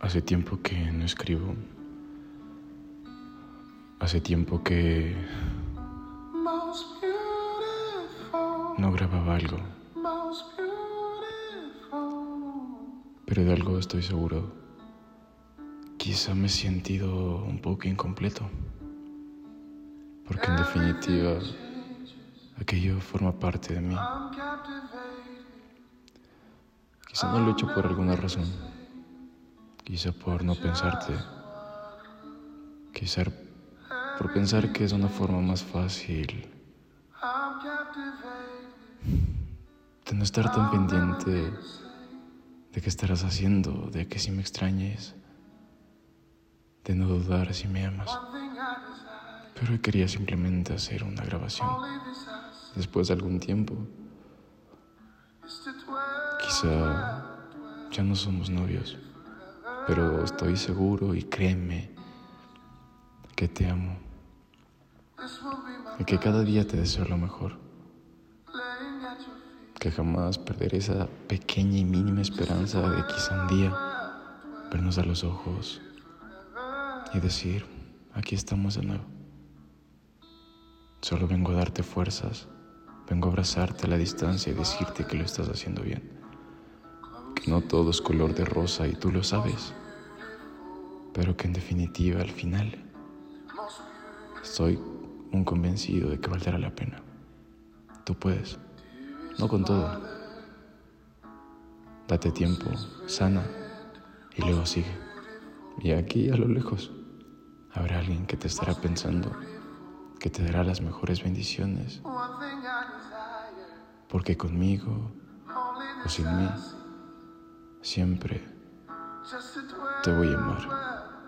Hace tiempo que no escribo. Hace tiempo que no grababa algo. Pero de algo estoy seguro. Quizá me he sentido un poco incompleto. Porque en definitiva, aquello forma parte de mí. Quizá no lo he hecho por alguna razón. Quizá por no pensarte. Quizá por pensar que es una forma más fácil de no estar tan pendiente de qué estarás haciendo, de que si me extrañes, de no dudar si me amas. Pero quería simplemente hacer una grabación. Después de algún tiempo, quizá ya no somos novios, pero estoy seguro y créeme que te amo y que cada día te deseo lo mejor, que jamás perderé esa pequeña y mínima esperanza de quizá un día vernos a los ojos y decir, aquí estamos de nuevo. Solo vengo a darte fuerzas, vengo a abrazarte a la distancia y decirte que lo estás haciendo bien. Que no todo es color de rosa y tú lo sabes, pero que en definitiva al final estoy un convencido de que valdrá la pena. Tú puedes, no con todo. Date tiempo, sana y luego sigue. Y aquí a lo lejos habrá alguien que te estará pensando, que te dará las mejores bendiciones, porque conmigo o sin mí siempre te voy a amar.